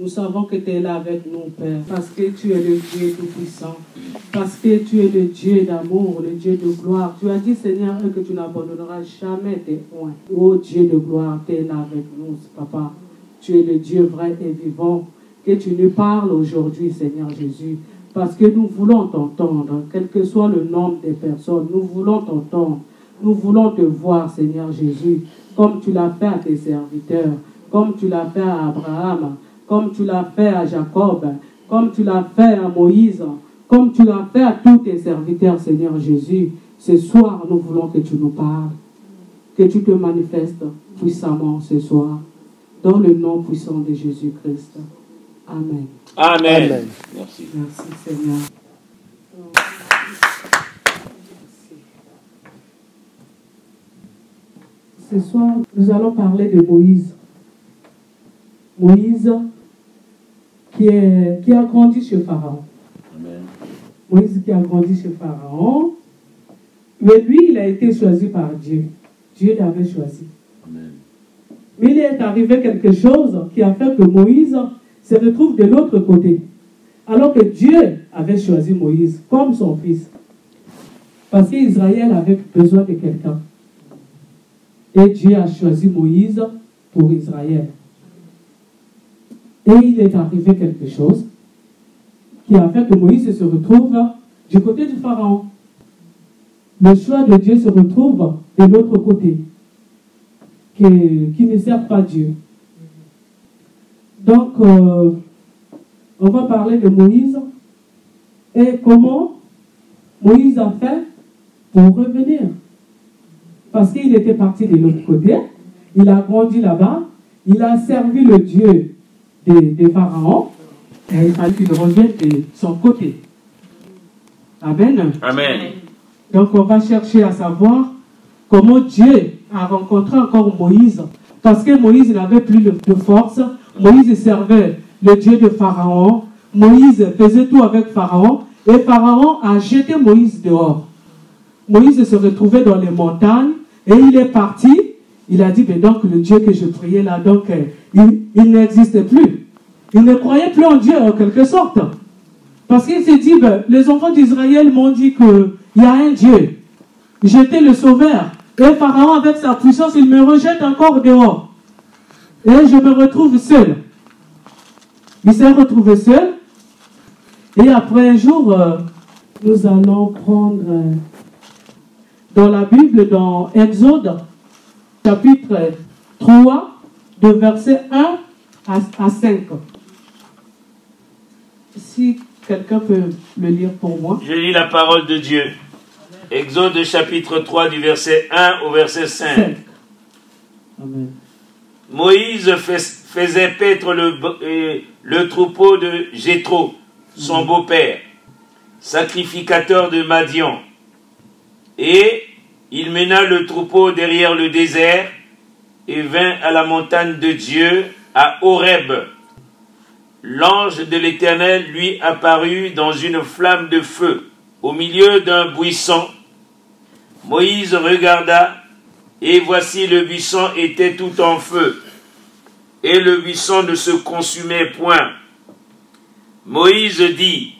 Nous savons que tu es là avec nous, Père, parce que tu es le Dieu tout-puissant, parce que tu es le Dieu d'amour, le Dieu de gloire. Tu as dit, Seigneur, que tu n'abandonneras jamais tes points. Oh Dieu de gloire, tu es là avec nous, Papa. Tu es le Dieu vrai et vivant. Que tu nous parles aujourd'hui, Seigneur Jésus, parce que nous voulons t'entendre, quel que soit le nombre des personnes, nous voulons t'entendre. Nous voulons te voir, Seigneur Jésus, comme tu l'as fait à tes serviteurs, comme tu l'as fait à Abraham, comme tu l'as fait à Jacob, comme tu l'as fait à Moïse, comme tu l'as fait à tous tes serviteurs, Seigneur Jésus. Ce soir, nous voulons que tu nous parles, que tu te manifestes puissamment ce soir, dans le nom puissant de Jésus-Christ. Amen. Amen. Amen. Merci. Merci Seigneur. Ce soir, nous allons parler de Moïse. Moïse qui, est, qui a grandi chez Pharaon. Amen. Moïse qui a grandi chez Pharaon. Mais lui, il a été choisi par Dieu. Dieu l'avait choisi. Amen. Mais il est arrivé quelque chose qui a fait que Moïse se retrouve de l'autre côté. Alors que Dieu avait choisi Moïse comme son fils. Parce qu'Israël avait besoin de quelqu'un. Et Dieu a choisi Moïse pour Israël. Et il est arrivé quelque chose qui a fait que Moïse se retrouve du côté du Pharaon. Le choix de Dieu se retrouve de l'autre côté qui, ne sert pas Dieu. Donc, euh, on va parler de Moïse et comment Moïse a fait pour revenir. Parce qu'il était parti de l'autre côté, il a grandi là-bas, il a servi le Dieu des, des pharaons, et il fallait qu'il revienne de son côté. Amen. Amen. Donc on va chercher à savoir comment Dieu a rencontré encore Moïse. Parce que Moïse n'avait plus de de force. Moïse servait le Dieu de Pharaon. Moïse faisait tout avec Pharaon. Et Pharaon a jeté Moïse dehors. Moïse se retrouvait dans les montagnes et il est parti. Il a dit, mais donc le Dieu que je priais là, donc euh, il, il n'existe plus. Il ne croyait plus en Dieu en quelque sorte. Parce qu'il s'est dit, ben, les enfants d'Israël m'ont dit qu'il y a un Dieu. J'étais le sauveur. Et Pharaon, avec sa puissance, il me rejette encore dehors. Et je me retrouve seul. Il s'est retrouvé seul. Et après un jour, euh, nous allons prendre euh, dans la Bible, dans Exode, chapitre 3, de verset 1 à, à 5. Si quelqu'un peut le lire pour moi. Je lis la parole de Dieu. Exode chapitre 3 du verset 1 au verset 5. 5. Amen. Moïse fais- faisait paître le, euh, le troupeau de Jéthro, son beau-père, sacrificateur de Madian. Et il mena le troupeau derrière le désert et vint à la montagne de Dieu, à Horeb. L'ange de l'Éternel lui apparut dans une flamme de feu au milieu d'un buisson. Moïse regarda, et voici le buisson était tout en feu, et le buisson ne se consumait point. Moïse dit,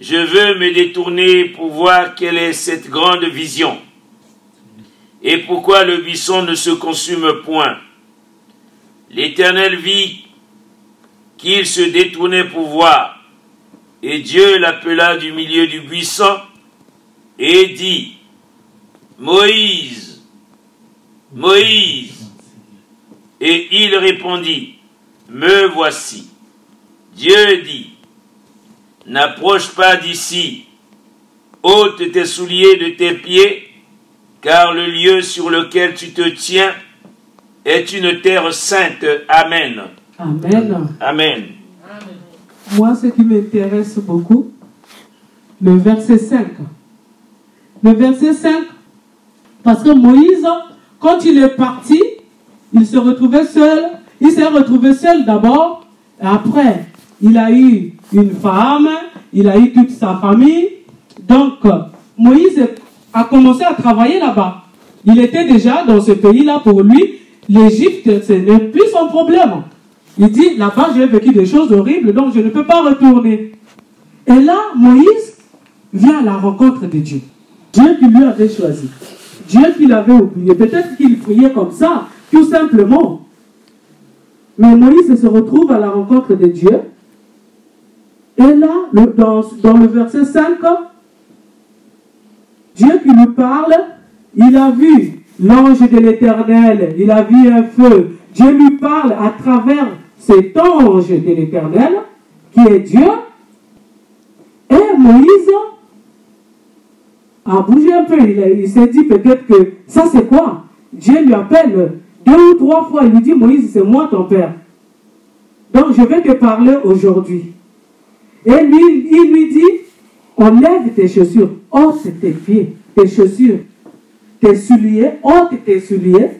Je veux me détourner pour voir quelle est cette grande vision, et pourquoi le buisson ne se consume point? L'Éternel vit qu'il se détournait pour voir, et Dieu l'appela du milieu du buisson, et dit, Moïse, Moïse. Et il répondit, Me voici. Dieu dit, N'approche pas d'ici, ôte tes souliers de tes pieds, car le lieu sur lequel tu te tiens est une terre sainte. Amen. Amen. Amen. Moi, ce qui m'intéresse beaucoup, le verset 5. Le verset 5, parce que Moïse, quand il est parti, il se retrouvait seul. Il s'est retrouvé seul d'abord. Après, il a eu une femme, il a eu toute sa famille. Donc, Moïse a commencé à travailler là-bas. Il était déjà dans ce pays-là pour lui. L'Égypte, ce n'est plus son problème. Il dit, là-bas, j'ai vécu des choses horribles, donc je ne peux pas retourner. Et là, Moïse vient à la rencontre de Dieu. Dieu qui lui avait choisi. Dieu qui l'avait oublié. Peut-être qu'il priait comme ça, tout simplement. Mais Moïse se retrouve à la rencontre de Dieu. Et là, dans, dans le verset 5, Dieu qui lui parle, il a vu l'ange de l'Éternel, il a vu un feu. Dieu lui parle à travers cet ange de l'Éternel, qui est Dieu. Et Moïse a bougé un peu. Il, s'est dit peut-être que ça c'est quoi? Dieu lui appelle deux ou trois fois. Il lui dit Moïse, c'est moi ton père. Donc je vais te parler aujourd'hui. Et lui, il lui dit enlève tes chaussures, ôte tes pieds, tes chaussures, tes souliers, ôte tes souliers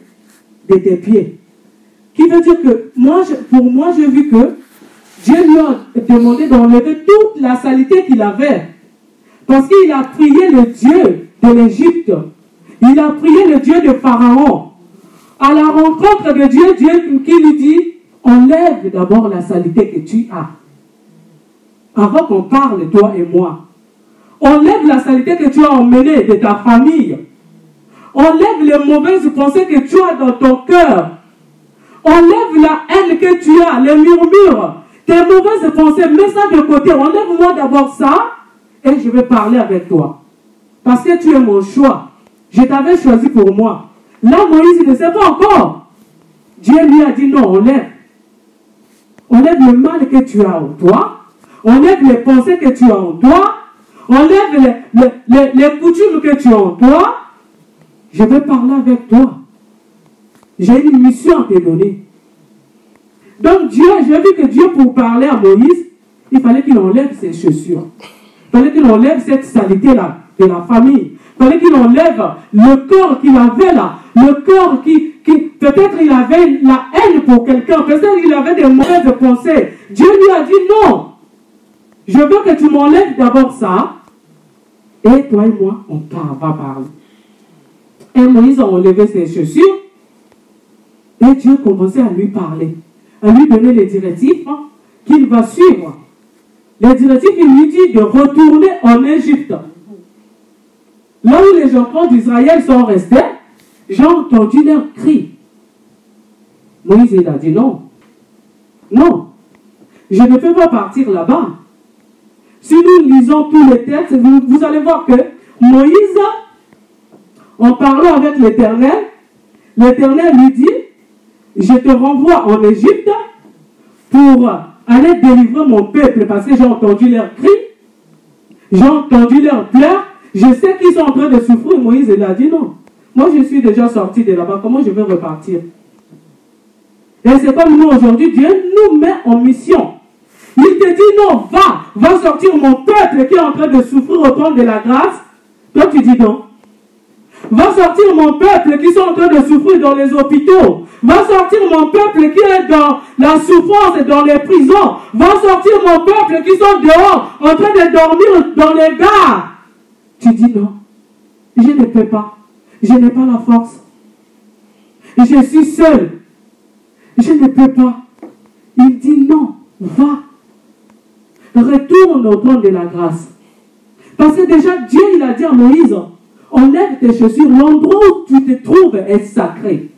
de tes pieds. Qui veut dire que moi, pour moi, j'ai vu que Dieu lui a demandé d'enlever toute la saleté qu'il avait. Parce qu'il a prié le Dieu de l'Égypte. Il a prié le Dieu de Pharaon. À la rencontre de Dieu, Dieu qui lui dit, enlève d'abord la saleté que tu as. Avant qu'on parle, toi et moi. Enlève la saleté que tu as emmenée de ta famille. Enlève les mauvaises pensées que tu as dans ton cœur. Enlève la haine que tu as, les murmures, tes mauvaises pensées, mets ça de côté. Enlève-moi d'abord ça et je vais parler avec toi. Parce que tu es mon choix. Je t'avais choisi pour moi. Là, Moïse ne sait pas encore. Dieu lui a dit non, enlève. Enlève le mal que tu as en toi. Enlève les pensées que tu as en toi. Enlève les, les coutumes que tu as en toi. Je vais parler avec toi. J'ai une mission à te donner. Donc Dieu, j'ai vu que Dieu, pour parler à Moïse, il fallait qu'il enlève ses chaussures. Il fallait qu'il enlève cette saleté-là de la famille. Il fallait qu'il enlève le corps qu'il avait là. Le corps qui, qui peut-être il avait la haine pour quelqu'un. Peut-être qu'il avait des mauvaises pensées. Dieu lui a dit non. Je veux que tu m'enlèves d'abord ça. Et toi et moi, on va parler. Et Moïse a enlevé ses chaussures. Et Dieu commençait à lui parler, à lui donner les directives qu'il va suivre. Les directives, il lui dit de retourner en Égypte. Là où les enfants d'Israël sont restés, j'ai entendu leur cri. Moïse, il a dit non. Non. Je ne peux pas partir là-bas. Si nous lisons tous les textes, vous, allez voir que Moïse, en parlant avec l'Éternel, l'Éternel lui dit, je te renvoie en Égypte pour aller délivrer mon peuple parce que j'ai entendu leurs cris, j'ai entendu leurs pleurs, je sais qu'ils sont en train de souffrir. Moïse il a dit non. Moi je suis déjà sorti de là-bas, comment je vais repartir? Et c'est comme nous aujourd'hui, Dieu nous met en mission. Il te dit non, va, va sortir mon peuple qui est en train de souffrir au temps de la grâce. Toi tu dis non. Va sortir mon peuple qui sont en train de souffrir dans les hôpitaux. Va sortir mon peuple qui est dans la souffrance et dans les prisons. Va sortir mon peuple qui sont dehors en train de dormir dans les gares. Tu dis non. Je ne peux pas. Je n'ai pas la force. Je suis seul. Je ne peux pas. Il dit non. Va. Retourne au temps de la grâce. Parce que déjà Dieu, il a dit à Moïse, enlève tes chaussures, l'endroit où tu te trouves est sacré.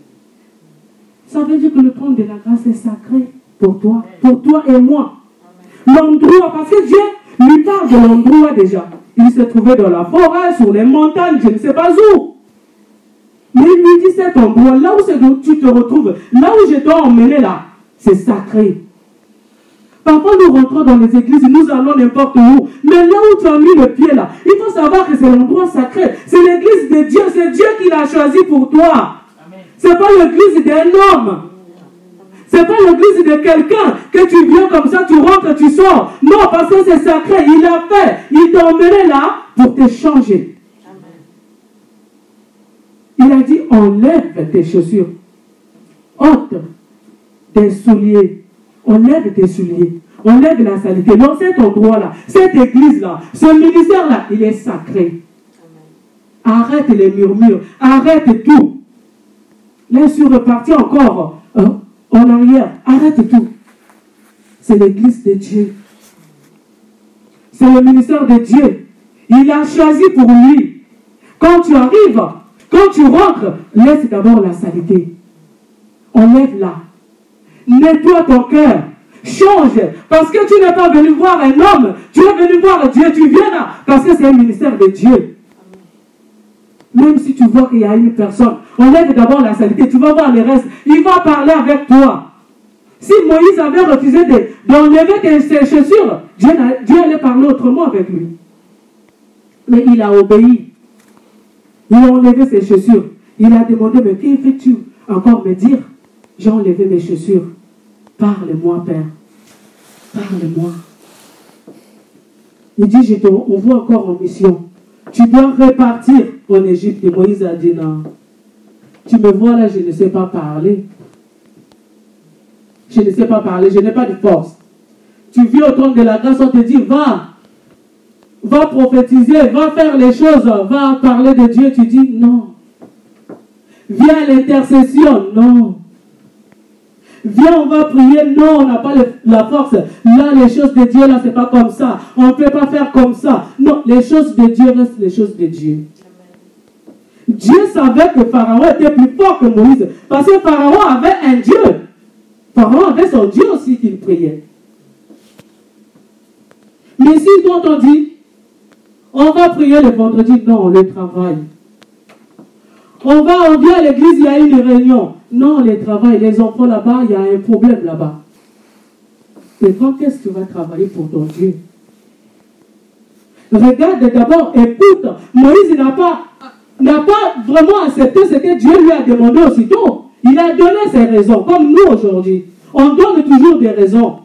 Ça veut dire que le trône de la grâce est sacré pour toi, pour toi et moi. L'endroit, parce que Dieu lui parle de l'endroit déjà. Il se trouvait dans la forêt, sur les montagnes, je ne sais pas où. Mais il lui dit cet endroit, là où tu te retrouves, là où je dois emmener là, c'est sacré. Parfois, nous rentrons dans les églises, nous allons n'importe où. Mais là où tu as mis le pied là, il faut savoir que c'est l'endroit sacré. C'est l'église de Dieu. C'est Dieu qui l'a choisi pour toi. C'est pas l'église d'un homme. C'est pas l'église de quelqu'un que tu viens comme ça, tu rentres, tu sors. Non, parce que c'est sacré. Il a fait. Il t'a emmené là pour te changer. Il a dit enlève tes chaussures. Ôte tes souliers Enlève tes souliers. Enlève la saleté. Dans cet endroit-là, cette église-là, ce ministère-là, il est sacré. Arrête les murmures. Arrête tout. Là, je suis reparti encore euh, en arrière. Arrête tout. c'est l'église de Dieu. C'est le ministère de Dieu. Il a choisi pour lui. Quand tu arrives, quand tu rentres, laisse d'abord la saleté. Enlève-la. Nettoie ton cœur. Change. Parce que tu n'es pas venu voir un homme. Tu es venu voir Dieu. Tu viens là. Parce que c'est un ministère de Dieu. Même si tu vois qu'il y a une personne, enlève d'abord la saleté. Tu vas voir le reste. Il va parler avec toi. Si Moïse avait refusé d'enlever ses chaussures, Dieu, Dieu allait parler autrement avec lui. Mais il a obéi. Il a enlevé ses chaussures. Il a demandé, mais que fais-tu encore me dire? J'ai enlevé mes chaussures. Parle-moi, Père. Parle-moi. Il dit, je t'envoie encore en mission. Tu dois repartir en Égypte. Et Moïse a dit, non. Tu me vois là, je ne sais pas parler. Je ne sais pas parler, je n'ai pas de force. Tu vis au trône de la grâce, on te dit, va, va prophétiser, va faire les choses, va parler de Dieu. Tu dis, non. Viens à l'intercession, non. Viens, on va prier. Non, on n'a pas la force. Là, les choses de Dieu, là, c'est pas comme ça. On ne peut pas faire comme ça. Non, les choses de Dieu restent les choses de Dieu. Dieu savait que Pharaon était plus fort que Moïse. Parce que Pharaon avait un Dieu. Pharaon avait son Dieu aussi qu'il priait. Mais si quand on dit, on va prier le vendredi, non, on le travaille. On va, on vient à l'église, il y a une réunion. Non, les travail, les enfants là-bas, il y a un problème là-bas. Et quand est-ce que tu vas travailler pour ton Dieu? Regarde d'abord, écoute. Moïse n'a pas, n'a pas vraiment accepté ce que Dieu lui a demandé aussitôt. Il a donné ses raisons, comme nous aujourd'hui. On donne toujours des raisons.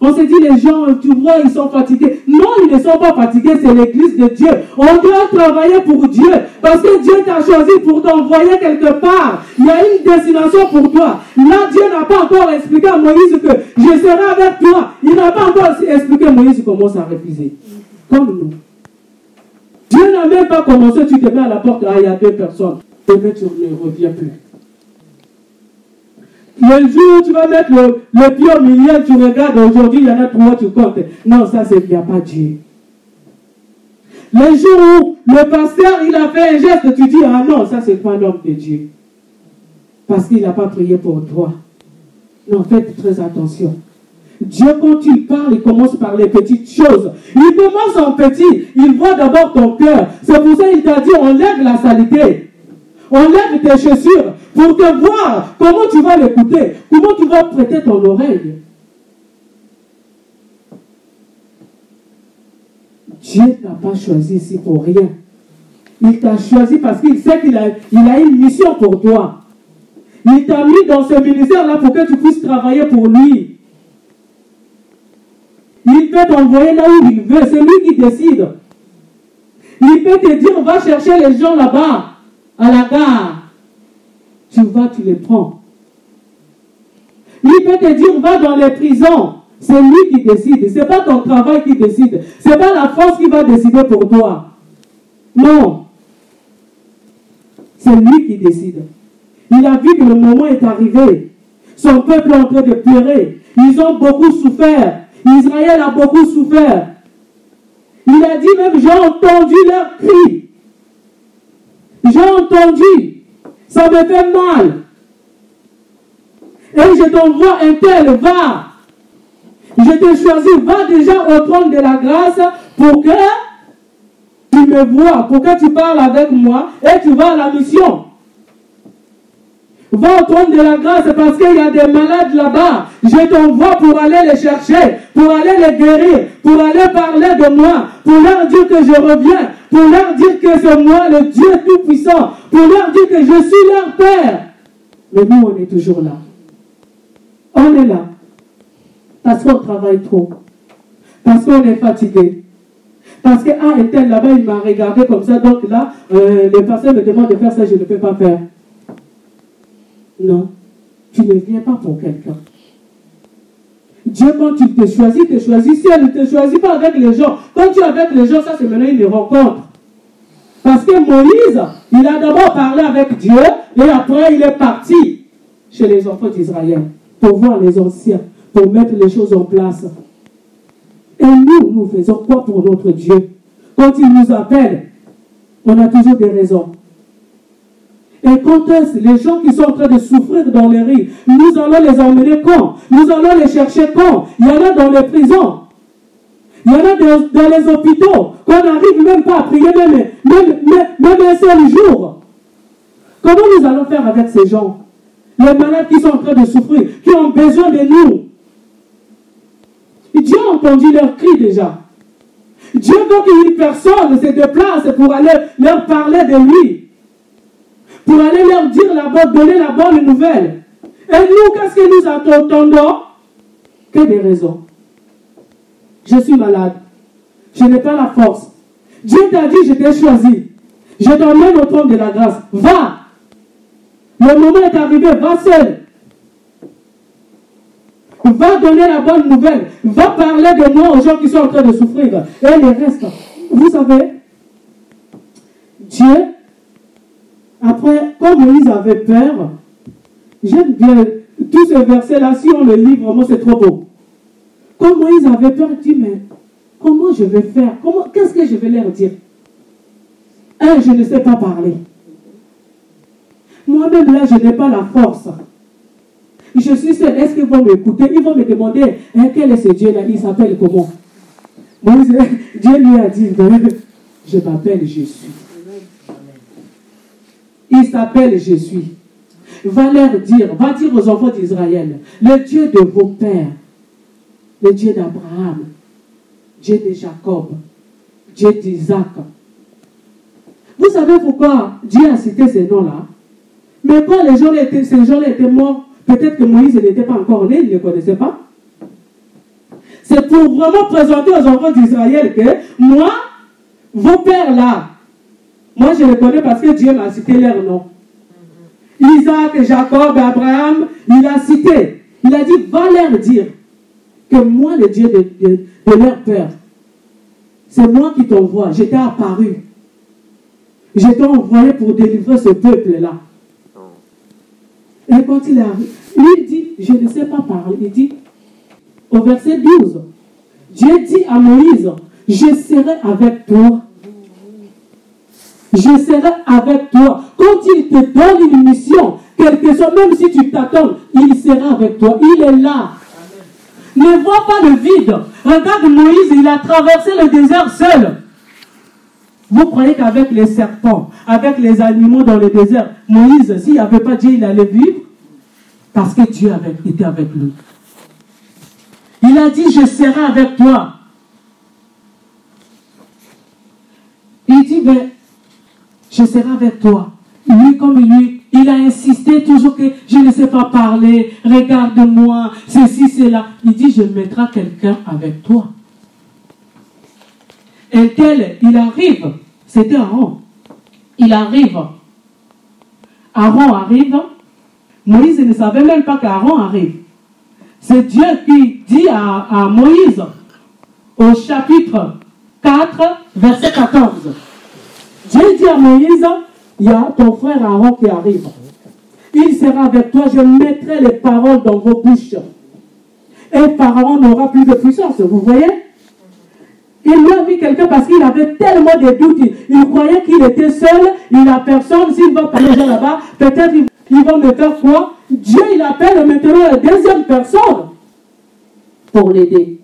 On se dit, les gens, tu vois, ils sont fatigués. Non, ils ne sont pas fatigués, c'est l'église de Dieu. On doit travailler pour Dieu. Parce que Dieu t'a choisi pour t'envoyer quelque part. Il y a une destination pour toi. Là, Dieu n'a pas encore expliqué à Moïse que je serai avec toi. Il n'a pas encore expliqué à Moïse comment ça refuser. Comme nous. Dieu n'a même pas commencé, tu te mets à la porte, ah, il y a deux personnes. Demain, tu ne reviens plus. Le jour où tu vas mettre le, pied au milieu, tu regardes, aujourd'hui, il y en a trois, tu comptes. Non, ça, c'est n'y a pas Dieu. Le jour où le pasteur, il a fait un geste, tu dis, ah non, ça, c'est pas l'homme de Dieu. Parce qu'il n'a pas prié pour toi. Non, faites très attention. Dieu, quand il parle, il commence par les petites choses. Il commence en petit. Il voit d'abord ton cœur. C'est pour ça qu'il t'a dit, on lève la saleté. On lève tes chaussures pour te voir comment tu vas l'écouter, comment tu vas prêter ton oreille. Dieu t'a pas choisi ici pour rien. Il t'a choisi parce qu'il sait qu'il a, a une mission pour toi. Il t'a mis dans ce ministère-là pour que tu puisses travailler pour lui. Il peut t'envoyer là où il veut. C'est lui qui décide. Il peut te dire, on va chercher les gens là-bas, à la gare. Tu vas, tu les prends. Il peut te dire, va dans les prisons. C'est lui qui décide. Ce n'est pas ton travail qui décide. Ce n'est pas la France qui va décider pour toi. Non. C'est lui qui décide. Il a vu que le moment est arrivé. Son peuple est en train de pleurer. Ils ont beaucoup souffert. Israël a beaucoup souffert. Il a dit même, j'ai entendu leurs cris. J'ai entendu. Ça me fait mal. Et je t'envoie un tel, va. Je te choisis, va déjà au de la grâce pour que tu me vois, pour que tu parles avec moi et tu vas à la mission. Va au trône de la grâce parce qu'il y a des malades là-bas. Je t'envoie pour aller les chercher, pour aller les guérir, pour aller parler de moi, pour leur dire que je reviens, pour leur dire que c'est moi le Dieu Tout-Puissant, pour leur dire que je suis leur Père. Mais nous, on est toujours là. On est là. Parce qu'on travaille trop. Parce qu'on est fatigué. Parce que, ah, et tel là-bas, il m'a regardé comme ça, donc là, euh, les personnes me demandent de faire ça, je ne peux pas faire. Non, tu ne viens pas pour quelqu'un. Dieu, quand il te choisit, il te choisit. Si elle ne te choisit pas avec les gens, quand tu es avec les gens, ça c'est maintenant une rencontre. Parce que Moïse, il a d'abord parlé avec Dieu et après il est parti chez les enfants d'Israël pour voir les anciens, pour mettre les choses en place. Et nous, nous faisons quoi pour notre Dieu? Quand il nous appelle, on a toujours des raisons. Et quand est-ce les gens qui sont en train de souffrir dans les rues, nous allons les emmener quand? Nous allons les chercher quand? Il y en a dans les prisons. Il y en a dans, les hôpitaux. Qu'on n'arrive même pas à prier même, même, même, même un seul jour. Comment nous allons faire avec ces gens? Les malades qui sont en train de souffrir, qui ont besoin de nous. Dieu a entendu leurs cris déjà. Dieu veut qu'une personne se déplace pour aller leur parler de lui. Pour aller leur dire la bonne, donner la bonne nouvelle. Et nous, qu'est-ce que nous attendons? Que des raisons. Je suis malade. Je n'ai pas la force. Dieu t'a dit, je t'ai choisi. Je t'emmène au trône de la grâce. Va. Le moment est arrivé, va seul. Va donner la bonne nouvelle. Va parler de moi aux gens qui sont en train de souffrir. Et les restes. Vous savez, Dieu, après, comme Moïse avait peur, j'aime bien tous ces versets-là, si on le lit, vraiment, c'est trop beau. Comme Moïse avait peur, il dit, mais comment je vais faire? Qu'est-ce que je vais leur dire? Je ne sais pas parler. Moi-même, là, je n'ai pas la force. Je suis seul. Est-ce qu'ils vont m'écouter? Ils vont me demander hein, quel est ce Dieu-là? Il s'appelle comment? Moïse, Dieu lui a dit Je m'appelle Jésus. S'appelle Jésus. Va leur dire, va dire aux enfants d'Israël le Dieu de vos pères, le Dieu d'Abraham, Dieu de Jacob, Dieu d'Isaac. Vous savez pourquoi Dieu a cité ces noms-là? Mais quand les gens étaient, ces gens-là étaient morts, peut-être que Moïse n'était pas encore né, il ne les connaissait pas. C'est pour vraiment présenter aux enfants d'Israël que moi, vos pères là, moi je les connais parce que Dieu m'a cité leurs noms. Isaac, Jacob, Abraham, il a cité. Il a dit, va leur dire que moi, le Dieu de, de, de leur père, c'est moi qui t'envoie. J'étais apparu. J'étais envoyé pour délivrer ce peuple-là. Et quand il arrive, lui dit, je ne sais pas parler. Il dit, au verset 12, Dieu dit à Moïse, je serai avec toi. Je serai avec toi. Quand il te donne une mission, quelque chose, même si tu t'attends, il sera avec toi. Il est là. Ne vois pas le vide. Regarde Moïse, il a traversé le désert seul. Vous croyez qu'avec les serpents, avec les animaux dans le désert, Moïse, s'il n'y avait pas Dieu, il allait vivre? Parce que Dieu avait, était avec lui. Il a dit, je serai avec toi. Il dit, ben, je serai avec toi. Lui, comme lui, il a insisté toujours que je ne sais pas parler, regarde-moi, ceci, cela. Il dit, je mettrai quelqu'un avec toi. Et tel, il arrive, c'était Aaron. Il arrive. Aaron arrive. Moïse ne savait même pas qu'Aaron arrive. C'est Dieu qui dit à, à, Moïse au chapitre 4, verset 14. Dieu dit à Moïse, il y a ton frère Aaron qui arrive. Il sera avec toi, je mettrai les paroles dans vos bouches. Et Pharaon n'aura plus de puissance, vous voyez? Il lui a mis quelqu'un parce qu'il avait tellement de doutes. Il, croyait qu'il était seul, il n'a personne. S'il va parler là-bas, peut-être il, il va me faire quoi? Dieu, il appelle maintenant la deuxième personne pour l'aider.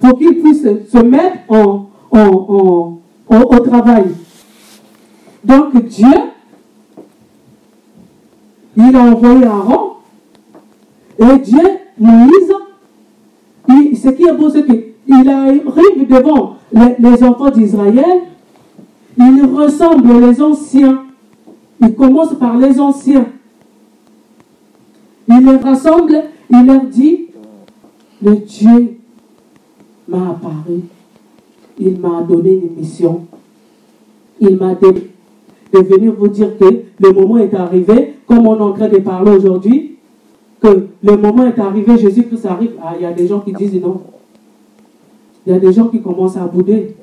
Pour qu'il puisse se mettre en, au travail. Donc Dieu, il a envoyé Aaron. Et Dieu, Moïse, il, ce qui est beau, c'est qu'il arrive devant les, les enfants d'Israël. Il ressemble les anciens. Il commence par les anciens. Il les rassemble, il leur dit, le Dieu m'a apparu, il m'a donné une mission, il m'a dit de venir vous dire que le moment est arrivé, comme on est en train de parler aujourd'hui, que le moment est arrivé, Jésus-Christ arrive. Ah, il y a des gens qui disent non. Il y a des gens qui commencent à bouder.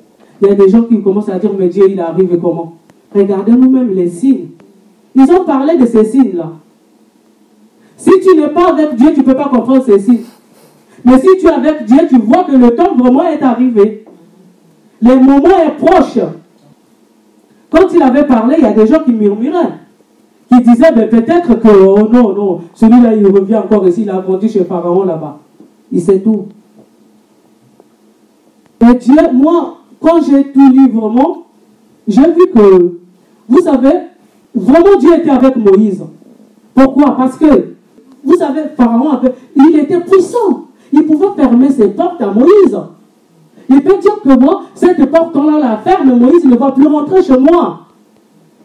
Il y a des gens qui commencent à dire, mais Dieu, il arrive comment? Regardez nous-mêmes les signes. Ils ont parlé de ces signes-là. Si tu n'es pas avec Dieu, tu ne peux pas comprendre ces signes. Mais si tu es avec Dieu, tu vois que le temps vraiment est arrivé. Le moment est proche. Quand il avait parlé, il y a des gens qui murmuraient, qui disaient ben, peut-être que, oh non, non, celui-là, il revient encore ici, il a grandi chez Pharaon là-bas. Il sait tout. Et Dieu, moi, quand j'ai tout lu vraiment, j'ai vu que, vous savez, vraiment Dieu était avec Moïse. Pourquoi? Parce que, vous savez, Pharaon il était puissant. Il pouvait fermer ses portes à Moïse. Il peut dire que moi, cette porte-là la ferme, Moïse ne va plus rentrer chez moi.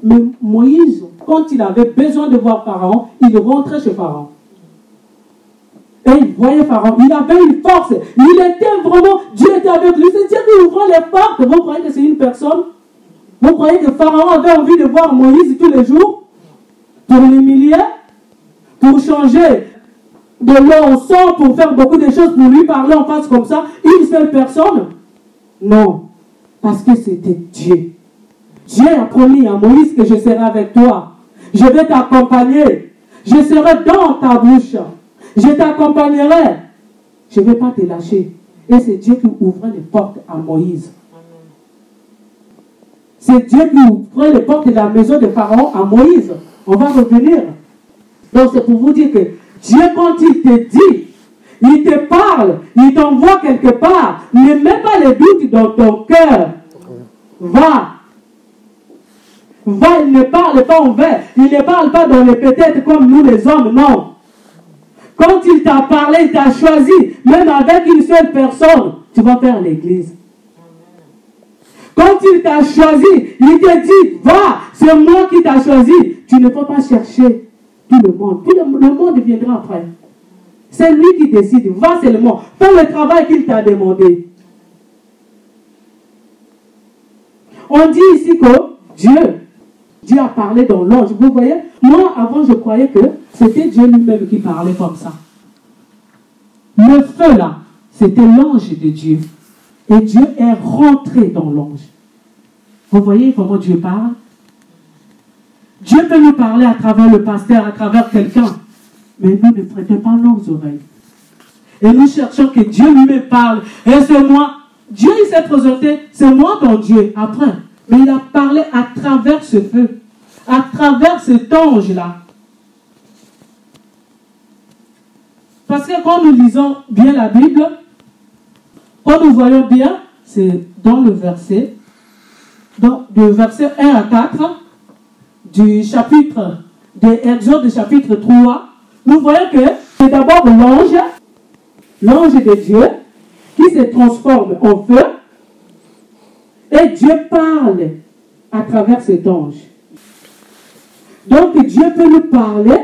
Mais Moïse, quand il avait besoin de voir Pharaon, il rentrait chez Pharaon. Et il voyait Pharaon. Il avait une force. Il était vraiment, Dieu était avec lui. C'est Dieu qui ouvrait les portes. Vous croyez que c'est une personne? Vous croyez que Pharaon avait envie de voir Moïse tous les jours? Pour l'humilier? Pour changer? De l'eau au sang, pour faire beaucoup de choses, pour lui parler en face comme ça Une seule personne? Non. Parce que c'était Dieu. Dieu a promis à Moïse que je serai avec toi. Je vais t'accompagner. Je serai dans ta bouche. Je t'accompagnerai. Je ne vais pas te lâcher. Et c'est Dieu qui ouvrait les portes à Moïse. C'est Dieu qui ouvrait les portes de la maison de Pharaon à Moïse. On va revenir. Donc c'est pour vous dire que Dieu, quand il te dit, il te parle, il t'envoie quelque part, ne mets pas les doutes dans ton cœur. Va. Va, il ne parle pas en vain. Il ne parle pas dans les peut-être comme nous les hommes, non. Quand il t'a parlé, il t'a choisi, même avec une seule personne, tu vas faire l'église. Quand il t'a choisi, il te dit, va, c'est moi qui t'a choisi. Tu ne peux pas chercher tout le monde. Tout le, monde viendra après. C'est lui qui décide. Va seulement. Fais le travail qu'il t'a demandé. On dit ici que Dieu, Dieu a parlé dans l'ange. Vous voyez, moi avant je croyais que c'était Dieu lui-même qui parlait comme ça. Le feu là, c'était l'ange de Dieu. Et Dieu est rentré dans l'ange. Vous voyez comment Dieu parle? Dieu peut nous parler à travers le pasteur, à travers quelqu'un. Mais nous ne prêtons pas nos oreilles. Et nous cherchons que Dieu lui parle. Et c'est moi. Dieu, il s'est présenté. C'est moi ton Dieu. Après. Mais il a parlé à travers ce feu. À travers cet ange-là. Parce que quand nous lisons bien la Bible, quand nous voyons bien, c'est dans le verset, dans le verset 1 à 4 du chapitre de chapitre 3, nous voyons que c'est d'abord l'ange, l'ange de Dieu, qui se transforme en feu, et Dieu parle à travers cet ange. Donc Dieu peut nous parler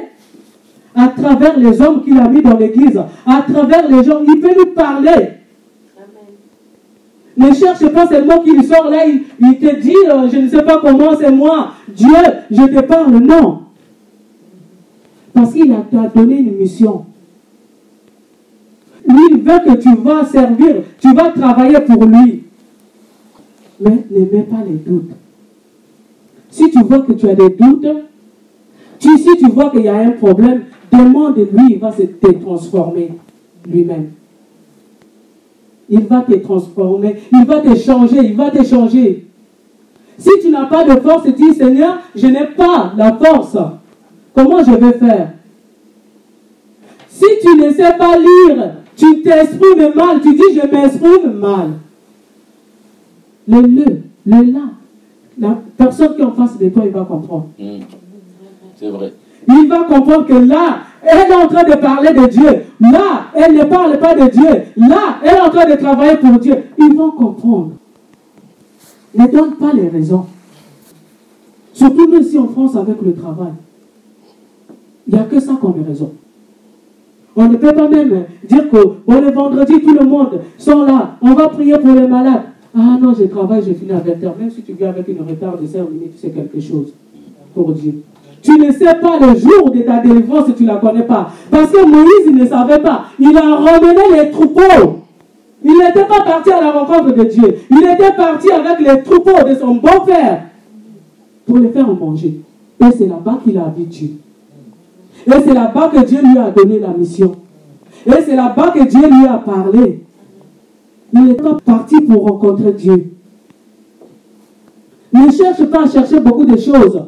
à travers les hommes qu'il a mis dans l'église, à travers les gens. Il peut nous parler. Ne cherche pas seulement qu'il sort là, il, te dit, euh, je ne sais pas comment, c'est moi, Dieu, je te parle. Non. Parce qu'il t'a donné une mission. Lui, il veut que tu vas servir, tu vas travailler pour lui. Mais ne mets pas les doutes. Si tu vois que tu as des doutes, si tu vois qu'il y a un problème, Demande-lui, il va se te transformer lui-même. Il va te transformer, il va te changer, il va te changer. Si tu n'as pas de force, dis Seigneur, je n'ai pas la force. Comment je vais faire? Si tu ne sais pas lire, tu t'exprimes mal, tu dis je m'exprime mal. Le le, le là, la personne qui est en face de toi, il va comprendre. Hmm. C'est vrai il va comprendre que là, elle est en train de parler de Dieu. Là, elle ne parle pas de Dieu. Là, elle est en train de travailler pour Dieu. Ils vont comprendre. Ne donne pas les raisons. Surtout nous ici en France avec le travail. Il n'y a que ça comme raison. On ne peut pas même dire que bon, le vendredi, tout le monde sont là. On va prier pour les malades. Ah non, je travaille, je finis à 20h. Même si tu viens avec une retard de 5 minutes, c'est quelque chose pour Dieu. Tu ne sais pas le jour de ta délivrance tu ne la connais pas. Parce que Moïse, il ne savait pas. Il a ramené les troupeaux. Il n'était pas parti à la rencontre de Dieu. Il était parti avec les troupeaux de son beau-père pour les faire manger. Et c'est là-bas qu'il a vu. Et c'est là-bas que Dieu lui a donné la mission. Et c'est là-bas que Dieu lui a parlé. Il n'est pas parti pour rencontrer Dieu. Ne cherche pas à chercher beaucoup de choses.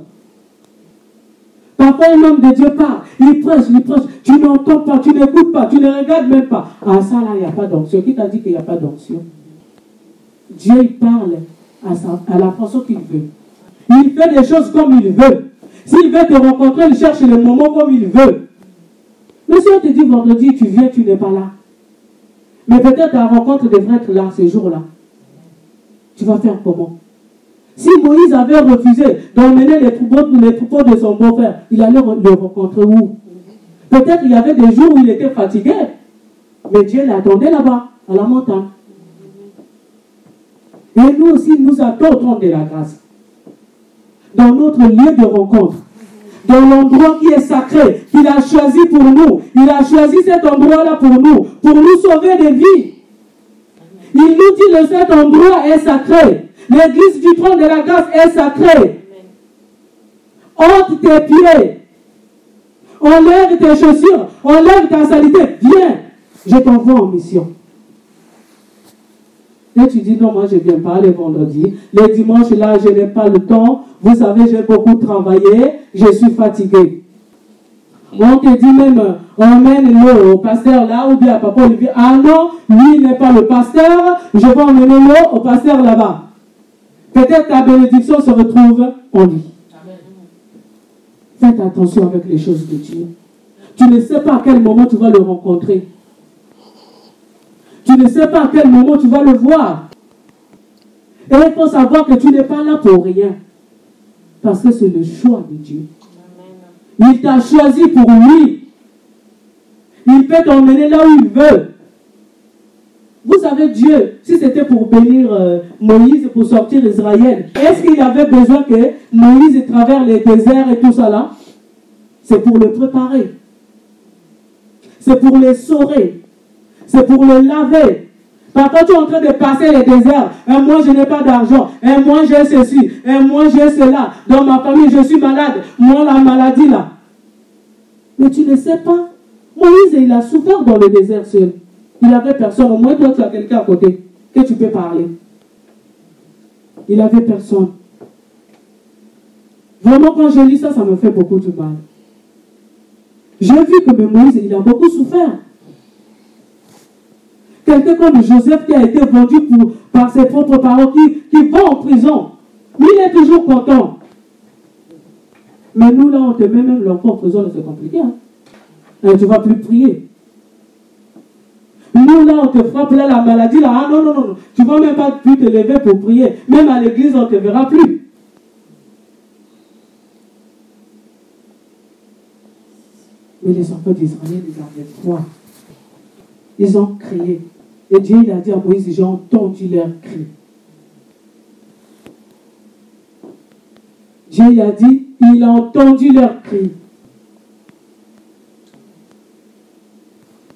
Parfois, un homme de Dieu parle, il prêche, il prêche, tu n'entends pas, tu n'écoutes pas, tu ne regardes même pas. Ah, ça là, il n'y a pas d'onction. Qui t'a dit qu'il n'y a pas d'onction? Dieu, il parle à, à la façon qu'il veut. Il fait des choses comme il veut. S'il veut te rencontrer, il cherche le moment comme il veut. Mais si on te dit vendredi, tu viens, tu n'es pas là. Mais peut-être ta rencontre devrait être là, ce jour-là. Tu vas faire comment? Si Moïse avait refusé d'emmener les troupeaux, les troupeaux de son beau-frère, il allait le rencontrer où? Peut-être il y avait des jours où il était fatigué. Mais Dieu l'attendait là-bas, à la montagne. Et nous aussi, nous attendons de la grâce. Dans notre lieu de rencontre. Dans l'endroit qui est sacré, qu'il a choisi pour nous. Il a choisi cet endroit-là pour nous, pour nous sauver des vies. Il nous dit que cet endroit est sacré. L'église du trône de la grâce est sacrée. Ôte tes pieds. Enlève tes chaussures. Enlève ta saleté. Viens. Je t'envoie en mission. Et tu dis, non, moi je viens pas les vendredis. Les dimanches, là, je n'ai pas le temps. Vous savez, j'ai beaucoup travaillé. Je suis fatigué. On te dit même, emmène-le au pasteur là, ou bien à papa Olivier. Ah non, lui il n'est pas le pasteur. Je vais emmener-le au pasteur là-bas. Peut-être ta bénédiction se retrouve en lui. Faites attention avec les choses de Dieu. Tu ne sais pas à quel moment tu vas le rencontrer. Tu ne sais pas à quel moment tu vas le voir. Et il faut savoir que tu n'es pas là pour rien. Parce que c'est le choix de Dieu. Il t'a choisi pour lui. Il peut t'emmener là où il veut. Vous savez, Dieu, si c'était pour bénir euh, Moïse, pour sortir Israël, est-ce qu'il avait besoin que Moïse traverse les déserts et tout ça là C'est pour le préparer. C'est pour les saurer. C'est pour le laver. Parfois, tu es en train de passer les déserts. Et moi, je n'ai pas d'argent. Et moi, j'ai ceci. Et moi, j'ai cela. Dans ma famille, je suis malade. Moi, la maladie là. Mais tu ne sais pas. Moïse, il a souffert dans le désert seul. Il n'avait personne. Au moins, toi, tu as quelqu'un à côté que tu peux parler. Il n'avait personne. Vraiment, quand je lis ça, ça me fait beaucoup de mal. J'ai vu que Moïse, il a beaucoup souffert. Quelqu'un comme Joseph qui a été vendu par ses propres parents, qui, qui va en prison. Mais il est toujours content. Mais nous, là, on te met même l'enfant en prison, c'est compliqué. Hein? Et tu ne vas plus prier. Nous, là, on te frappe, là, la maladie, là, ah non, non, non, tu ne vas même pas plus te lever pour prier. Même à l'église, on ne te verra plus. Mais les enfants d'Israël, ils avaient foi. Ils ont crié. Et Dieu, il a dit à Moïse, j'ai entendu leur cri. Dieu il a dit, il a entendu leur cri.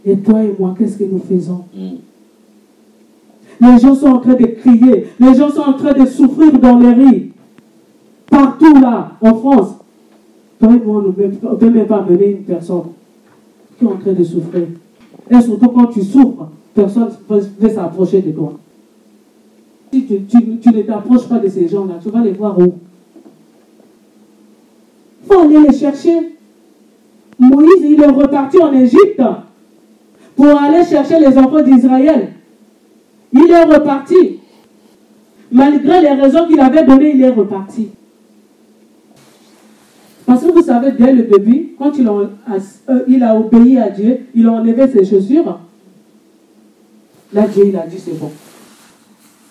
Et toi et moi, qu'est-ce que nous faisons Mm. Les gens sont en train de crier. Les gens sont en train de souffrir dans les rues. Partout là, en France. Toi et moi, on ne peut même pas mener une personne qui est en train de souffrir. Et surtout quand tu souffres, personne ne veut s'approcher de toi. Si tu, tu- tu ne t'approches pas de ces gens-là, tu vas les voir où? Il faut aller les chercher. Moïse, il est reparti en Égypte pour aller chercher les enfants d'Israël. Il est reparti. Malgré les raisons qu'il avait données, il est reparti. Parce que vous savez, dès le début, quand il a, euh, a obéi à Dieu, il a enlevé ses chaussures. Là, Dieu, il a dit, c'est bon.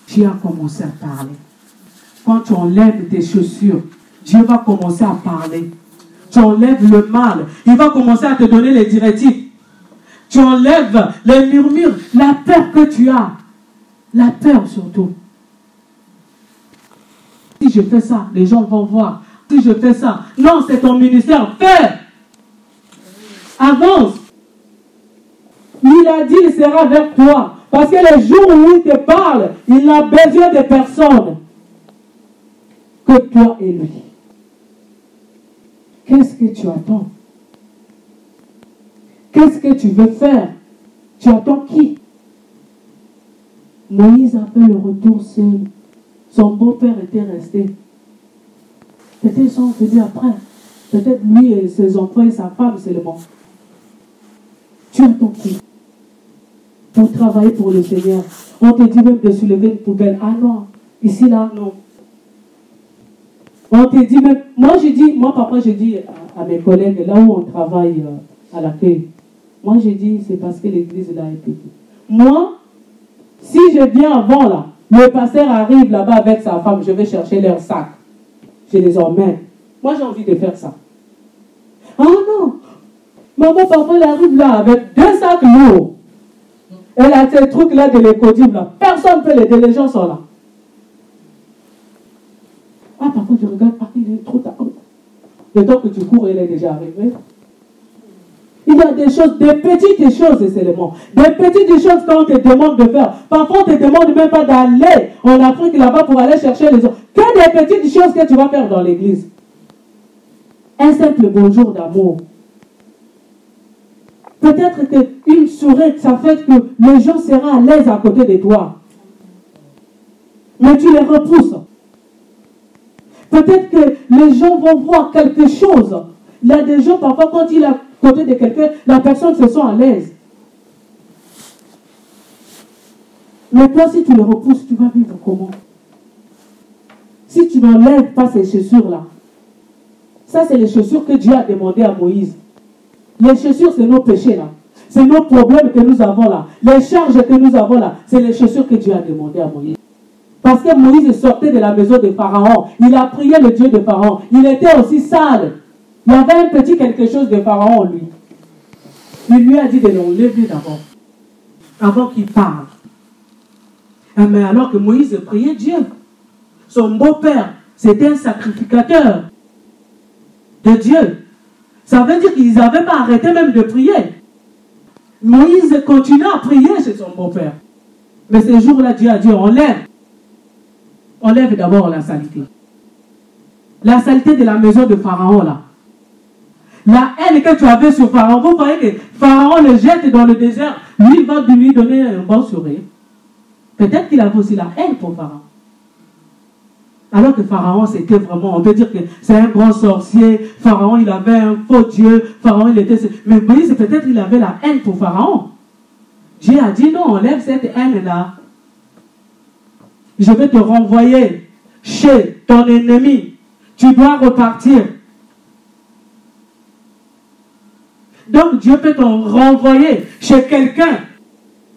Dieu a commencé à parler. Quand tu enlèves tes chaussures, Dieu va commencer à parler. Tu enlèves le mal. Il va commencer à te donner les directives. Tu enlèves les murmures, la peur que tu as. La peur surtout. Si je fais ça, les gens vont voir. Si je fais ça, non, c'est ton ministère. Fais. Avance. Il a dit, il sera avec toi. Parce que les jours où il te parle, il n'a besoin de personne que toi et lui. Qu'est-ce que tu attends? Qu'est-ce que tu veux faire? Tu attends qui? Moïse a fait le retour seul. Son beau-père était resté. Peut-être ils sont venus après. Peut-être lui et ses enfants et sa femme seulement. Tu attends qui? Pour travailler pour le Seigneur. On te dit même de soulever une poubelle. Ah non, ici là, non. On te dit même, moi je dis, moi papa, je dis à, mes collègues, là où on travaille euh, à l'accueil, moi je dis, c'est parce que l'église est petite. Moi, si je viens avant là, le pasteur arrive là-bas avec sa femme, je vais chercher leur sac. Je les emmène. Moi, j'ai envie de faire ça. Ah non! Maman, papa, elle arrive là avec deux sacs lourds. Elle a ces trucs-là de l'écodible. Là. Personne ne peut l'aider, les gens sont là. Ah, parfois, je regarde, ah, il est trop tard. Le temps que tu cours, elle est déjà arrivée. Il y a des choses, des petites choses seulement. Des petites choses qu'on te demande de faire. Parfois, on te demande même pas d'aller en Afrique là-bas pour aller chercher les autres. Que des petites choses que tu vas faire dans l'église. Un simple bonjour d'amour. Peut-être qu'une sourire, ça fait que les gens seront à l'aise à côté de toi. Mais tu les repousses. Peut-être que les gens vont voir quelque chose. Il y a des gens, parfois, quand il est à côté de quelqu'un, la personne se sent à l'aise. Mais toi, si tu le repousses, tu vas vivre comment? Si tu n'enlèves pas ces chaussures-là, ça, c'est les chaussures que Dieu a demandé à Moïse. Les chaussures, c'est nos péchés là. C'est nos problèmes que nous avons là. Les charges que nous avons là, c'est les chaussures que Dieu a demandé à Moïse. Parce que Moïse sortait de la maison de Pharaon. Il a prié le Dieu de Pharaon. Il était aussi sale. Il y avait un petit quelque chose de Pharaon lui. Il lui a dit de l'enlever d'abord. Avant qu'il parle. Ah, mais alors que Moïse priait Dieu. Son beau-père, c'était un sacrificateur de Dieu. Ça veut dire qu'ils n'avaient pas arrêté même de prier. Moïse continue à prier chez son beau-père. Mais ce jour-là, Dieu a dit, enlève. Enlève d'abord la saleté. La saleté de la maison de Pharaon, là. La haine que tu avais sur Pharaon, vous voyez que Pharaon le jette dans le désert, lui va lui donner un bon sourire. Peut-être qu'il avait aussi la haine pour Pharaon. Alors que Pharaon, c'était vraiment, on peut dire que c'est un grand sorcier. Pharaon, il avait un faux Dieu. Pharaon, il était. Mais Moïse, peut-être il avait la haine pour Pharaon. Dieu a dit non, enlève cette haine-là. Je vais te renvoyer chez ton ennemi. Tu dois repartir. Donc Dieu peut te renvoyer chez quelqu'un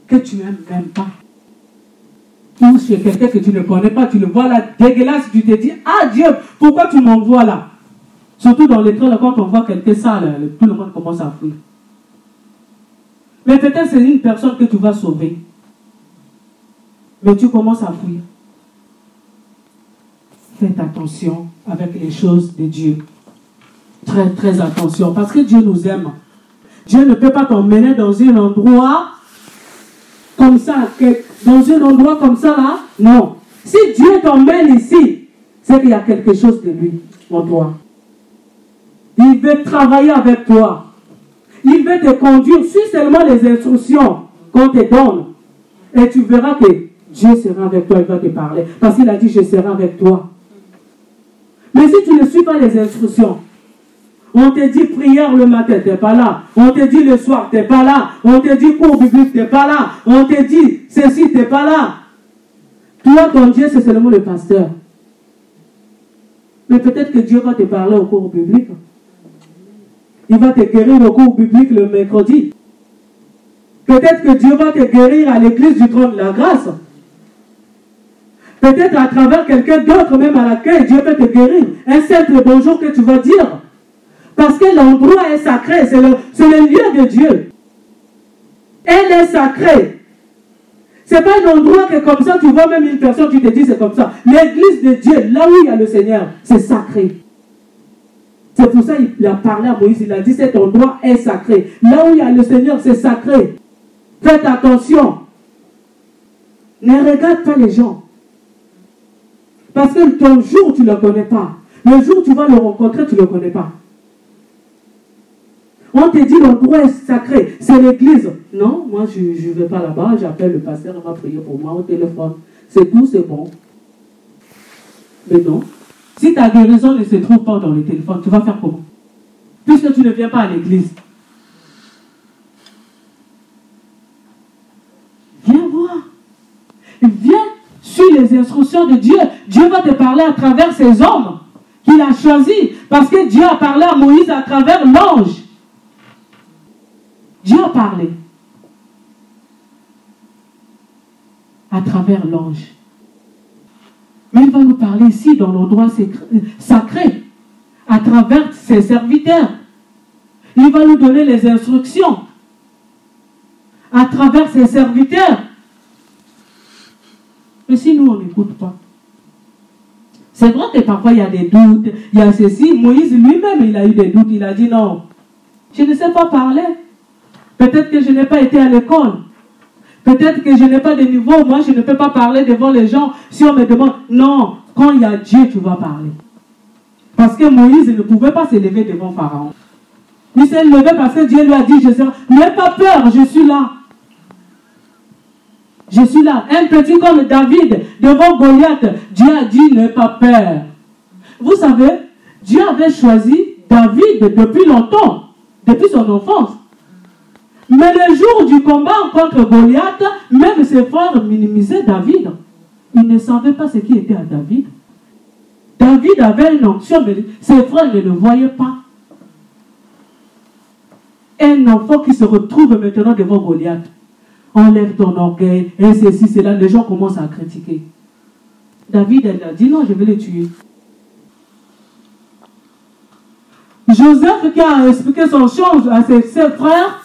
que tu n'aimes même pas ou chez quelqu'un que tu ne connais pas, tu le vois là dégueulasse, tu te dis, ah Dieu, pourquoi tu m'envoies là? Surtout dans l'école, quand on voit quelqu'un sale, tout le monde commence à fuir. Mais peut-être c'est une personne que tu vas sauver. Mais tu commences à fuir. Faites attention avec les choses de Dieu. Très, très attention. Parce que Dieu nous aime. Dieu ne peut pas t'emmener dans un endroit comme ça, dans un endroit comme ça là, non. Si Dieu t'emmène ici, c'est qu'il y a quelque chose de lui en toi. Il veut travailler avec toi. Il veut te conduire. Suis seulement les instructions qu'on te donne. Et tu verras que Dieu sera avec toi, il va te parler. Parce qu'il a dit, je serai avec toi. Mais si tu ne suis pas les instructions, on te dit prière le matin, tu n'es pas là. On te dit le soir, tu n'es pas là. On te dit cours biblique, tu n'es pas là. On te dit ceci, tu n'es pas là. Toi, ton Dieu, c'est seulement le pasteur. Mais peut-être que Dieu va te parler au cours biblique. Il va te guérir au cours biblique le mercredi. Peut-être que Dieu va te guérir à l'église du trône de la grâce. Peut-être à travers quelqu'un d'autre, même à l'accueil, Dieu peut te guérir. Un simple bonjour que tu vas dire. Parce que l'endroit est sacré, c'est le, lieu de Dieu. Elle est sacrée. C'est pas un endroit que comme ça, tu vois même une personne, tu te dis c'est comme ça. L'église de Dieu, là où il y a le Seigneur, c'est sacré. C'est pour ça qu'il a parlé à Moïse, il a dit cet endroit est sacré. Là où il y a le Seigneur, c'est sacré. Faites attention. Ne regarde pas les gens. Parce que ton jour, tu ne le connais pas. Le jour où tu vas le rencontrer, tu ne le connais pas. On te dit l'endroit est sacré, c'est l'église. Non, moi je ne vais pas là-bas, j'appelle le pasteur, il va prier pour moi au téléphone. C'est tout, c'est bon. Mais non. Si ta guérison ne se trouve pas dans le téléphone, tu vas faire comment? Puisque tu ne viens pas à l'église. Viens voir. Viens sur les instructions de Dieu. Dieu va te parler à travers ces hommes qu'il a choisis. Parce que Dieu a parlé à Moïse à travers l'ange. Dieu a parlé. À travers l'ange. Mais il va nous parler ici dans l'endroit sacré, à travers ses serviteurs. Il va nous donner les instructions à travers ses serviteurs. Mais si nous, on n'écoute pas. C'est vrai que parfois il y a des doutes, il y a ceci. Moïse lui-même, il a eu des doutes. Il a dit non, je ne sais pas parler. Peut-être que je n'ai pas été à l'école. Peut-être que je n'ai pas de niveau. Moi, je ne peux pas parler devant les gens. Si on me demande, non, quand il y a Dieu, tu vas parler. Parce que Moïse ne pouvait pas se lever devant Pharaon. Il s'est levé parce que Dieu lui a dit, je sais, n'aie pas peur, je suis là. Je suis là. Un petit comme David devant Goliath. Dieu a dit n'aie pas peur. Vous savez, Dieu avait choisi David depuis longtemps, depuis son enfance. Mais le jour du combat contre Goliath, même ses frères minimisaient David. Ils ne savaient pas ce qui était à David. David avait une onction, mais ses frères ne le voyaient pas. Un enfant qui se retrouve maintenant devant Goliath enlève ton orgueil, et ceci, c'est là, les gens commencent à critiquer. David, elle a dit non, je vais le tuer. Joseph qui a expliqué son change à ses, frères,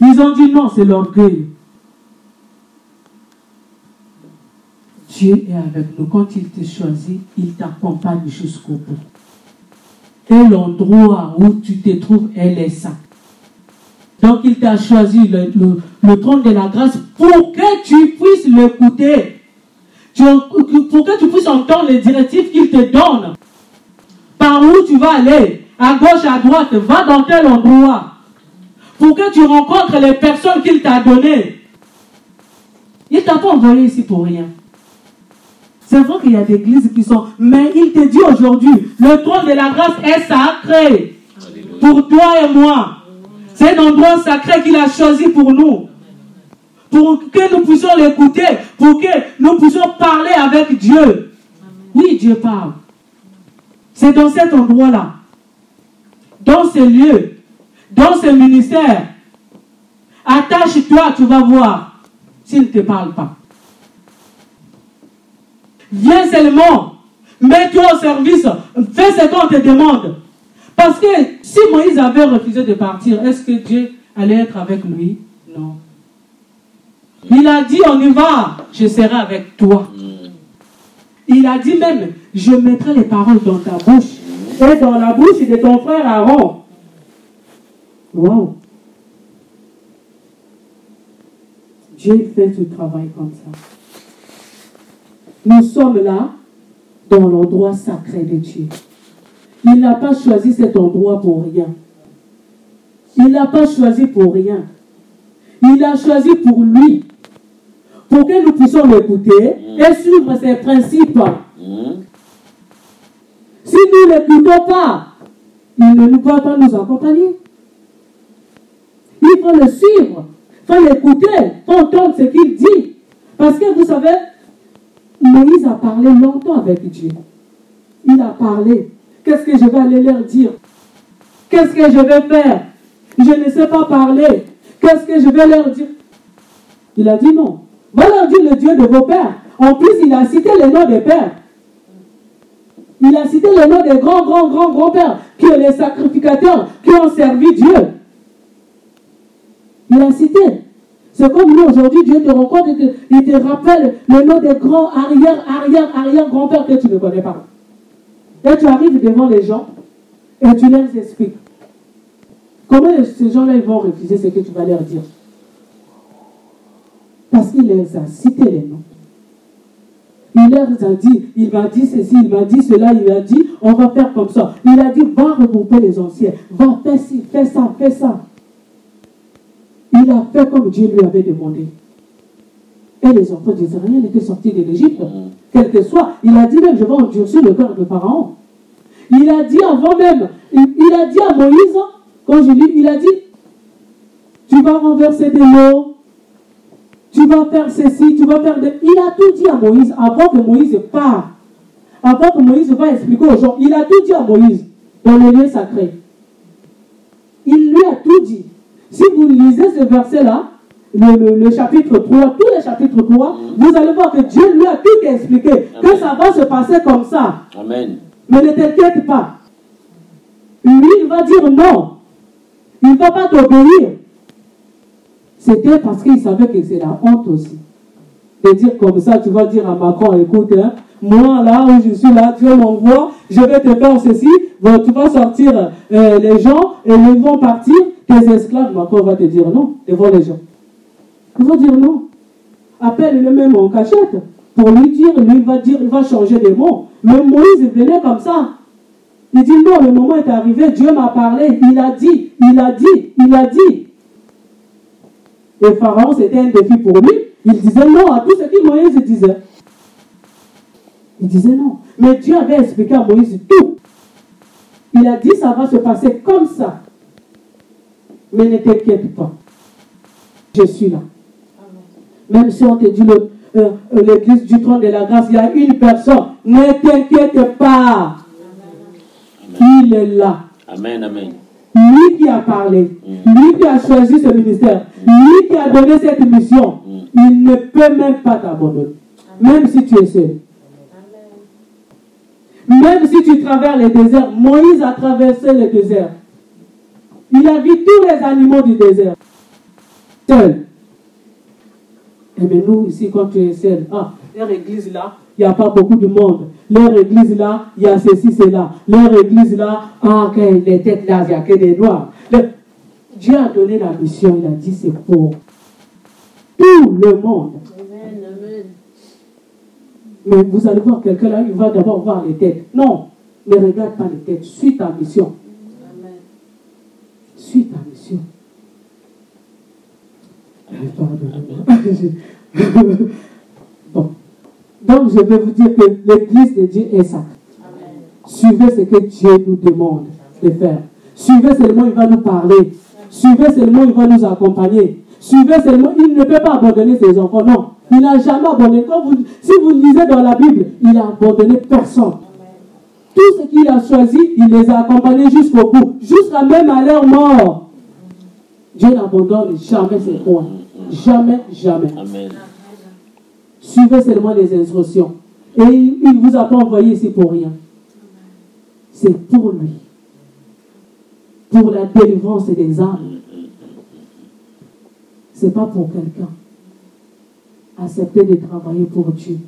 ils ont dit non, c'est l'orgueil. Dieu est avec nous. Quand il te choisit, il t'accompagne jusqu'au bout. Et l'endroit où tu te trouves, elle est ça. Donc il t'a choisi le, trône de la grâce pour que tu puisses l'écouter. Pour que tu puisses entendre les directives qu'il te donne. Par où tu vas aller, à gauche, à droite, va dans tel endroit. Pour que tu rencontres les personnes qu'il t'a données. Il t'a pas envoyé ici pour rien. C'est vrai qu'il y a des églises qui sont... Mais il te dit aujourd'hui, le trône de la grâce est sacré. Pour toi et moi. C'est un endroit sacré qu'il a choisi pour nous. Pour que nous puissions l'écouter, pour que nous puissions parler avec Dieu. Oui, Dieu parle. C'est dans cet endroit-là, dans ce lieu, dans ce ministère. Attache-toi, tu vas voir s'il ne te parle pas. Viens seulement, mets-toi au service, fais ce qu'on te demande. Parce que si Moïse avait refusé de partir, est-ce que Dieu allait être avec lui? Non. Il a dit, on y va, je serai avec toi. Il a dit même, je mettrai les paroles dans ta bouche et dans la bouche de ton frère Aaron. Wow. Dieu fait ce travail comme ça. Nous sommes là dans l'endroit sacré de Dieu. Il n'a pas choisi cet endroit pour rien. Il n'a pas choisi pour rien. Il a choisi pour lui. Pour que nous puissions l'écouter et suivre ses principes. Si nous ne l'écoutons pas, il ne nous va pas nous accompagner. Il faut le suivre. Il faut l'écouter. Il faut entendre ce qu'il dit. Parce que vous savez, Moïse a parlé longtemps avec Dieu. Il a parlé. Qu'est-ce que je vais aller leur dire? Qu'est-ce que je vais faire? Je ne sais pas parler. Qu'est-ce que je vais leur dire? Il a dit non. Va leur dire le Dieu de vos pères. En plus, il a cité les noms des pères. Il a cité les noms des grands, grands, grands, grands pères, qui sont les sacrificateurs, qui ont servi Dieu. Il a cité. C'est comme nous aujourd'hui, Dieu te rencontre et te, il te rappelle le nom des grands arrière, arrière, arrière grands-pères que tu ne connais pas. Et tu arrives devant les gens et tu leur expliques. Comment ces gens-là vont refuser ce que tu vas leur dire? Parce qu'il les a cités les noms. Il leur a dit, il m'a dit ceci, il m'a dit cela, il m'a dit, on va faire comme ça. Il a dit, va regrouper les anciens, va faire ci, fais ça, fais ça. Il a fait comme Dieu lui avait demandé. Et les enfants d'Israël étaient sortis de l'Égypte. Quel que soit, il a dit même, je vais endurcir le cœur de Pharaon. Il a dit avant même, il, il a dit à Moïse, quand je lis, il a dit, tu vas renverser de l'eau, tu vas faire ceci, tu vas faire de... Il a tout dit à Moïse avant que Moïse parte. Avant que Moïse va expliquer aux gens, il a tout dit à Moïse dans le lieu sacré. Il lui a tout dit. Si vous lisez ce verset-là, le, le- le chapitre 3, tous les chapitres 3, vous allez voir que Dieu lui a tout expliqué, que ça va se passer comme ça. Amen. Mais ne t'inquiète pas. Lui, il va dire non. Il ne va pas t'obéir. C'était parce qu'il savait que c'est la honte aussi. De dire comme ça, tu vas dire à Macron, écoute, hein, moi là où je suis là, Dieu m'envoie, je vais te faire ceci, bon, tu vas sortir euh, les gens et ils vont partir, tes esclaves, Macron va te dire non devant les gens. Il va dire non. Appelle-le même en cachette pour lui dire, lui va dire, il va changer de mots. Mais Moïse venait comme ça. Il dit non, le moment est arrivé, Dieu m'a parlé, il a dit, il a dit, il a dit. Et Pharaon, c'était un défi pour lui. Il disait non à tout ce que Moïse disait. Il disait non. Mais Dieu avait expliqué à Moïse tout. Il a dit ça va se passer comme ça. Mais ne t'inquiète pas. Je suis là. Même si on te dit le- euh, euh, l'église du trône de la grâce, il y a une personne. Ne t'inquiète pas. Il est là. Amen, amen. Lui qui a parlé, lui qui a choisi ce ministère, lui qui a donné cette mission, il ne peut même pas t'abandonner. Même si tu es seul. Même si tu traverses les déserts, Moïse a traversé le désert. Il a vu tous les animaux du désert. Seul. Et bien nous, ici, quand tu es seul, ah, leur église là, il n'y a pas beaucoup de monde. Leur église là, il y a ceci, cela. Leur église là, ah, les têtes là, il n'y a que des noirs. Le- Dieu a donné la mission, il a dit c'est pour tout le monde. Amen, amen. Mais vous allez voir quelqu'un là, il va d'abord voir les têtes. Non, ne regarde pas les têtes, suis ta mission. Amen. Suis ta mission. Eh, pardonnez-moi. bon. Donc, je vais vous dire que l'église de Dieu est sacrée. Suivez ce que Dieu nous demande de faire. Suivez seulement, il va nous parler. Suivez seulement, il va nous accompagner. Suivez seulement, il ne peut pas abandonner ses enfants. Non, il n'a jamais abandonné. Quand vous, si vous lisez dans la Bible, il n'a abandonné personne. Tout ce qu'il a choisi, il les a accompagnés jusqu'au bout, jusqu'à même à leur mort. Dieu n'abandonne jamais ses rois. Jamais, jamais. Amen. Suivez seulement les instructions. Et il ne vous a pas envoyé ici pour rien. C'est pour lui. Pour la délivrance des âmes. Ce n'est pas pour quelqu'un. Acceptez de travailler pour Dieu.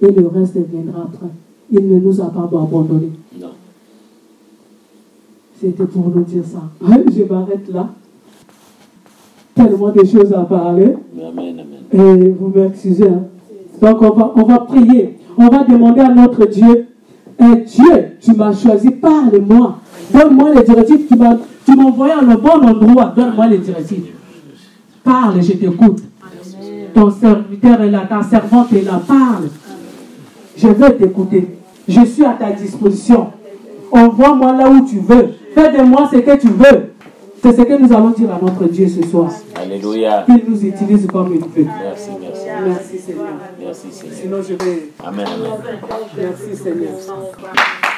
Et le reste viendra après. Il ne nous a pas abandonnés. Non. C'était pour nous dire ça. Je m'arrête là. Tellement de choses à parler. Amen, amen. Et vous m'excusez. hein. Donc on va, on va prier. On va demander à notre Dieu. Eh, Dieu, tu m'as choisi, parle-moi. Donne-moi les directives. Tu m'as tu m'as envoyé à le bon endroit. Donne-moi les directives. Parle, je t'écoute. Ton serviteur est là, ta servante est là. Parle. Je veux t'écouter. Je suis à ta disposition. Envoie-moi là où tu veux. Fais de moi ce que tu veux. C'est ce que nous allons dire à notre Dieu ce soir. Alléluia. Il nous utilise comme il veut. Merci, merci. Merci Seigneur. Merci, Seigneur. Sinon je vais. Amen, amen. Merci Seigneur.